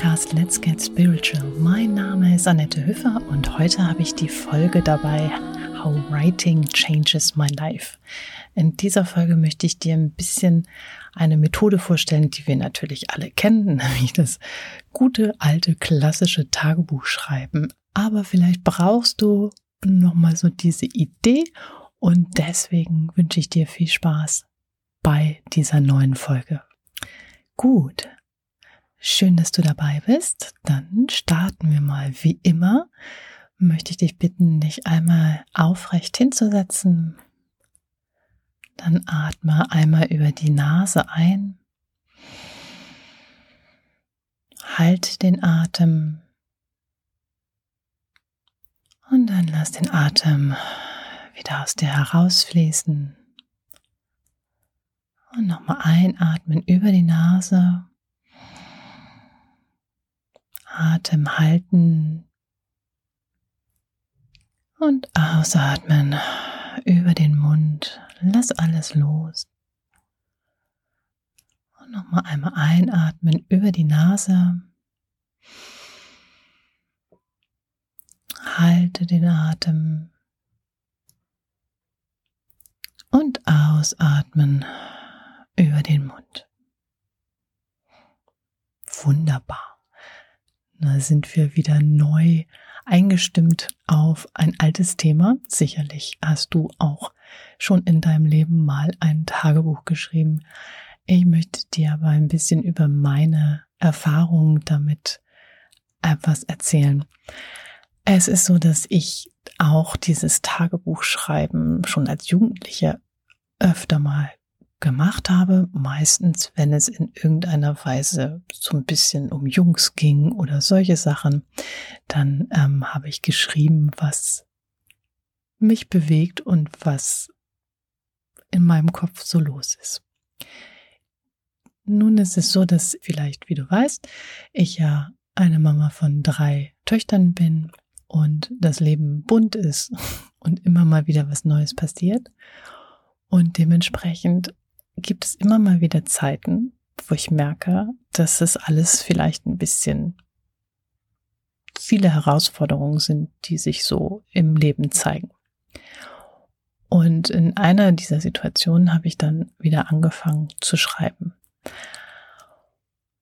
Podcast Let's Get Spiritual. Mein Name ist Annette Hüffer und heute habe ich die Folge dabei How Writing Changes My Life. In dieser Folge möchte ich dir ein bisschen eine Methode vorstellen, die wir natürlich alle kennen, nämlich das gute alte klassische Tagebuch schreiben. Aber vielleicht brauchst du nochmal so diese Idee und deswegen wünsche ich dir viel Spaß bei dieser neuen Folge. Gut, schön, dass du dabei bist. Dann starten wir mal. Wie immer möchte ich dich bitten, dich einmal aufrecht hinzusetzen. Dann atme einmal über die Nase ein. Halte den Atem. Und dann lass den Atem wieder aus dir herausfließen. Und nochmal einatmen über die Nase. Atem halten. Und ausatmen über den Mund. Lass alles los. Und nochmal einmal einatmen über die Nase. Halte den Atem. Und ausatmen über den Mund. Wunderbar. Da sind wir wieder neu eingestimmt auf ein altes Thema. Sicherlich hast du auch schon in deinem Leben mal ein Tagebuch geschrieben. Ich möchte dir aber ein bisschen über meine Erfahrungen damit etwas erzählen. Es ist so, dass ich auch dieses Tagebuch schreiben schon als Jugendliche öfter mal gemacht habe, meistens wenn es in irgendeiner Weise so ein bisschen um Jungs ging oder solche Sachen, dann ähm, habe ich geschrieben, was mich bewegt und was in meinem Kopf so los ist. Nun ist es so, dass vielleicht, wie du weißt, ich ja eine Mama von drei Töchtern bin und das Leben bunt ist und immer mal wieder was Neues passiert. Und dementsprechend gibt es immer mal wieder Zeiten, wo ich merke, dass es alles vielleicht ein bisschen viele Herausforderungen sind, die sich so im Leben zeigen. Und in einer dieser Situationen habe ich dann wieder angefangen zu schreiben.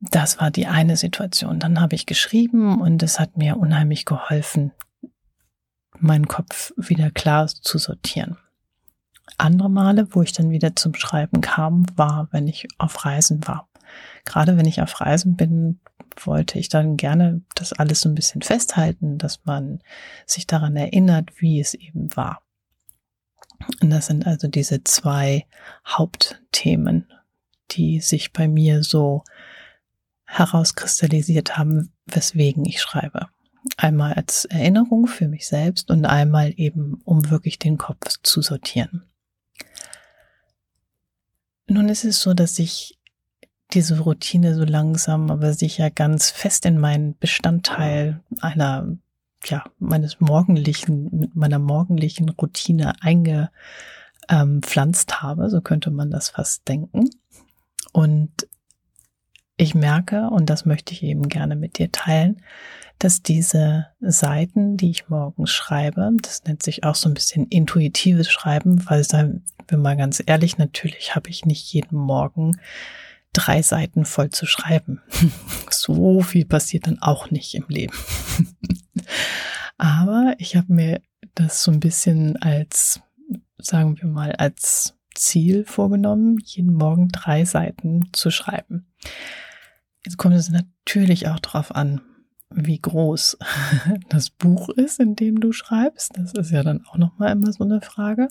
Das war die eine Situation. Dann habe ich geschrieben und es hat mir unheimlich geholfen, meinen Kopf wieder klar zu sortieren. Andere Male, wo ich dann wieder zum Schreiben kam, war, wenn ich auf Reisen war. Gerade wenn ich auf Reisen bin, wollte ich dann gerne das alles so ein bisschen festhalten, dass man sich daran erinnert, wie es eben war. Und das sind also diese zwei Hauptthemen, die sich bei mir so herauskristallisiert haben, weswegen ich schreibe. Einmal als Erinnerung für mich selbst und einmal eben, um wirklich den Kopf zu sortieren. Nun ist es so, dass ich diese Routine so langsam, aber sicher ganz fest in meinen Bestandteil einer, ja, meines morgendlichen, meiner morgendlichen Routine eingepflanzt habe. So könnte man das fast denken. Und ich merke, und das möchte ich eben gerne mit dir teilen, dass diese Seiten, die ich morgens schreibe, das nennt sich auch so ein bisschen intuitives Schreiben, weil, seien wir mal ganz ehrlich, natürlich habe ich nicht jeden Morgen drei Seiten voll zu schreiben. so viel passiert dann auch nicht im Leben. Aber ich habe mir das so ein bisschen als, sagen wir mal, als Ziel vorgenommen, jeden Morgen drei Seiten zu schreiben. Jetzt kommt es natürlich auch darauf an, wie groß das Buch ist, in dem du schreibst. Das ist ja dann auch nochmal immer so eine Frage.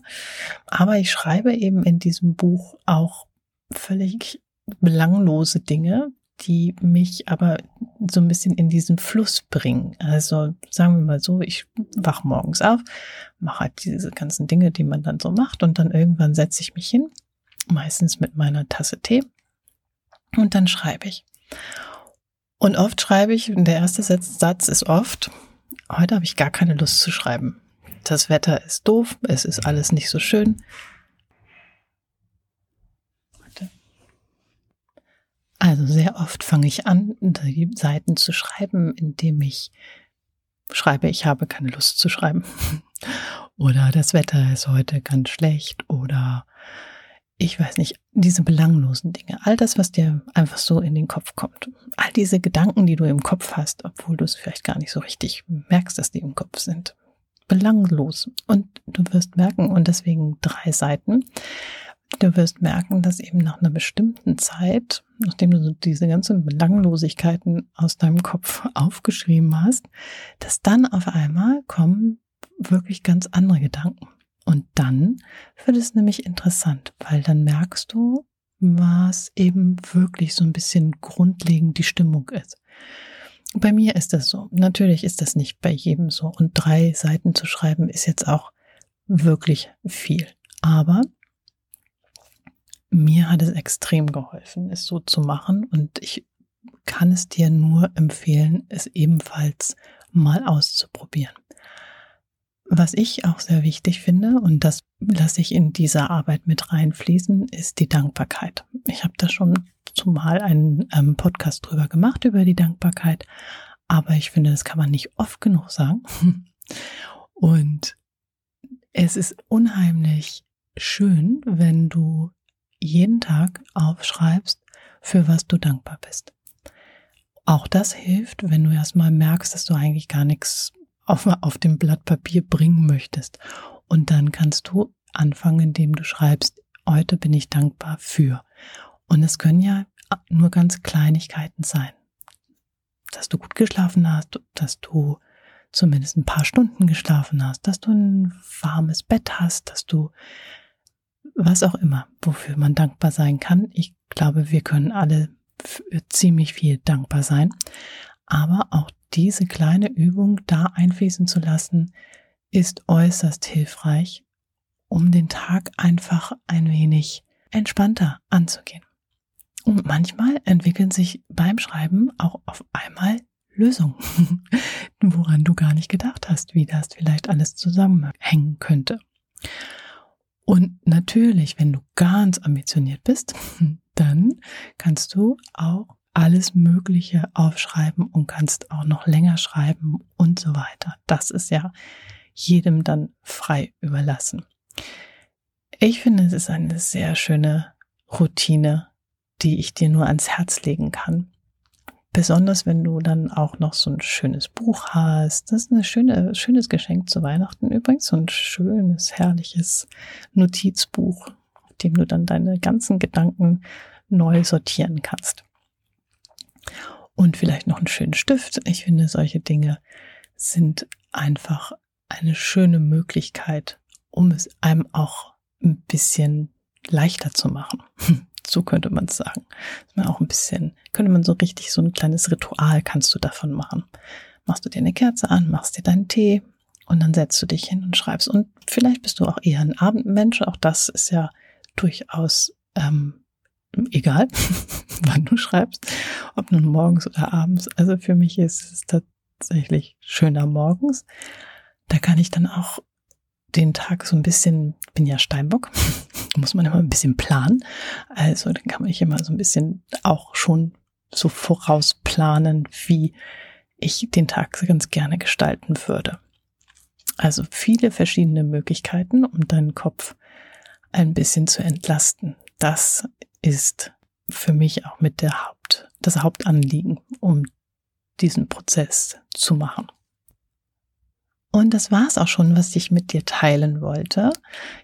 Aber ich schreibe eben in diesem Buch auch völlig belanglose Dinge, die mich aber so ein bisschen in diesen Fluss bringen. Also sagen wir mal so, ich wach morgens auf, mache halt diese ganzen Dinge, die man dann so macht und dann irgendwann setze ich mich hin, meistens mit meiner Tasse Tee und dann schreibe ich. Und oft schreibe ich, und der erste Satz ist oft, heute habe ich gar keine Lust zu schreiben. Das Wetter ist doof, es ist alles nicht so schön. Also sehr oft fange ich an, die Seiten zu schreiben, indem ich schreibe, ich habe keine Lust zu schreiben. oder das Wetter ist heute ganz schlecht oder ich weiß nicht, diese belanglosen Dinge, all das, was dir einfach so in den Kopf kommt, all diese Gedanken, die du im Kopf hast, obwohl du es vielleicht gar nicht so richtig merkst, dass die im Kopf sind, belanglos. Und du wirst merken, und deswegen drei Seiten, du wirst merken, dass eben nach einer bestimmten Zeit, nachdem du diese ganzen Belanglosigkeiten aus deinem Kopf aufgeschrieben hast, dass dann auf einmal kommen wirklich ganz andere Gedanken. Und dann wird es nämlich interessant, weil dann merkst du, was eben wirklich so ein bisschen grundlegend die Stimmung ist. Bei mir ist das so. Natürlich ist das nicht bei jedem so. Und drei Seiten zu schreiben ist jetzt auch wirklich viel. Aber mir hat es extrem geholfen, es so zu machen. Und ich kann es dir nur empfehlen, es ebenfalls mal auszuprobieren. Was ich auch sehr wichtig finde, und das lasse ich in dieser Arbeit mit reinfließen, ist die Dankbarkeit. Ich habe da schon zumal einen ähm, Podcast drüber gemacht, über die Dankbarkeit, aber ich finde, das kann man nicht oft genug sagen. Und es ist unheimlich schön, wenn du jeden Tag aufschreibst, für was du dankbar bist. Auch das hilft, wenn du erstmal merkst, dass du eigentlich gar nichts auf, auf dem Blatt Papier bringen möchtest. Und dann kannst du anfangen, indem du schreibst, heute bin ich dankbar für. Und es können ja nur ganz Kleinigkeiten sein. Dass du gut geschlafen hast, dass du zumindest ein paar Stunden geschlafen hast, dass du ein warmes Bett hast, dass du was auch immer, wofür man dankbar sein kann. Ich glaube, wir können alle ziemlich viel dankbar sein. Aber auch diese kleine Übung da einfließen zu lassen, ist äußerst hilfreich, um den Tag einfach ein wenig entspannter anzugehen. Und manchmal entwickeln sich beim Schreiben auch auf einmal Lösungen, woran du gar nicht gedacht hast, wie das vielleicht alles zusammenhängen könnte. Und natürlich, wenn du ganz ambitioniert bist, dann kannst du auch alles Mögliche aufschreiben und kannst auch noch länger schreiben und so weiter. Das ist ja jedem dann frei überlassen. Ich finde, es ist eine sehr schöne Routine, die ich dir nur ans Herz legen kann. Besonders wenn du dann auch noch so ein schönes Buch hast. Das ist ein schöne, schönes Geschenk zu Weihnachten übrigens. So ein schönes, herrliches Notizbuch, auf dem du dann deine ganzen Gedanken neu sortieren kannst und vielleicht noch einen schönen Stift. Ich finde, solche Dinge sind einfach eine schöne Möglichkeit, um es einem auch ein bisschen leichter zu machen. So könnte man es sagen. man auch ein bisschen, könnte man so richtig so ein kleines Ritual kannst du davon machen. Machst du dir eine Kerze an, machst dir deinen Tee und dann setzt du dich hin und schreibst. Und vielleicht bist du auch eher ein Abendmensch. Auch das ist ja durchaus ähm, egal, wann du schreibst, ob nun morgens oder abends. Also für mich ist es tatsächlich schöner morgens. Da kann ich dann auch den Tag so ein bisschen, bin ja Steinbock, muss man immer ein bisschen planen. Also dann kann man ich immer so ein bisschen auch schon so vorausplanen, wie ich den Tag ganz gerne gestalten würde. Also viele verschiedene Möglichkeiten, um deinen Kopf ein bisschen zu entlasten. Das ist für mich auch mit der Haupt, das Hauptanliegen, um diesen Prozess zu machen. Und das war es auch schon, was ich mit dir teilen wollte.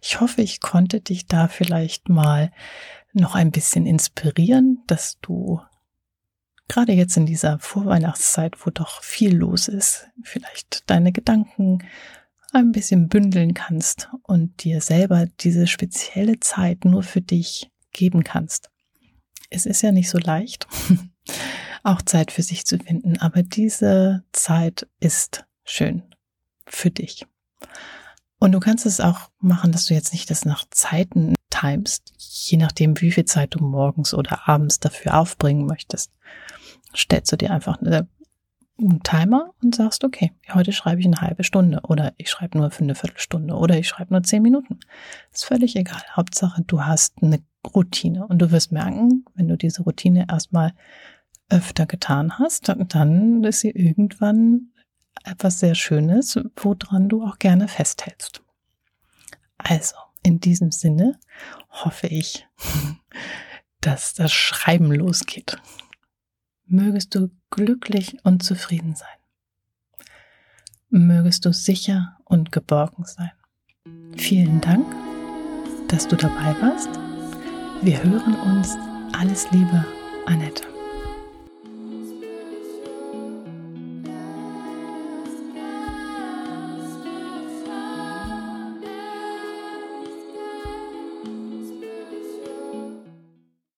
Ich hoffe, ich konnte dich da vielleicht mal noch ein bisschen inspirieren, dass du gerade jetzt in dieser Vorweihnachtszeit, wo doch viel los ist, vielleicht deine Gedanken ein bisschen bündeln kannst und dir selber diese spezielle Zeit nur für dich geben kannst. Es ist ja nicht so leicht, auch Zeit für sich zu finden, aber diese Zeit ist schön für dich. Und du kannst es auch machen, dass du jetzt nicht das nach Zeiten timest, je nachdem, wie viel Zeit du morgens oder abends dafür aufbringen möchtest. Stellst du dir einfach eine einen Timer und sagst, okay, heute schreibe ich eine halbe Stunde oder ich schreibe nur für eine Viertelstunde oder ich schreibe nur zehn Minuten. Ist völlig egal. Hauptsache, du hast eine Routine. Und du wirst merken, wenn du diese Routine erstmal öfter getan hast, dann ist sie irgendwann etwas sehr Schönes, woran du auch gerne festhältst. Also, in diesem Sinne hoffe ich, dass das Schreiben losgeht. Mögest du glücklich und zufrieden sein. Mögest du sicher und geborgen sein. Vielen Dank, dass du dabei warst. Wir hören uns. Alles Liebe, Annette.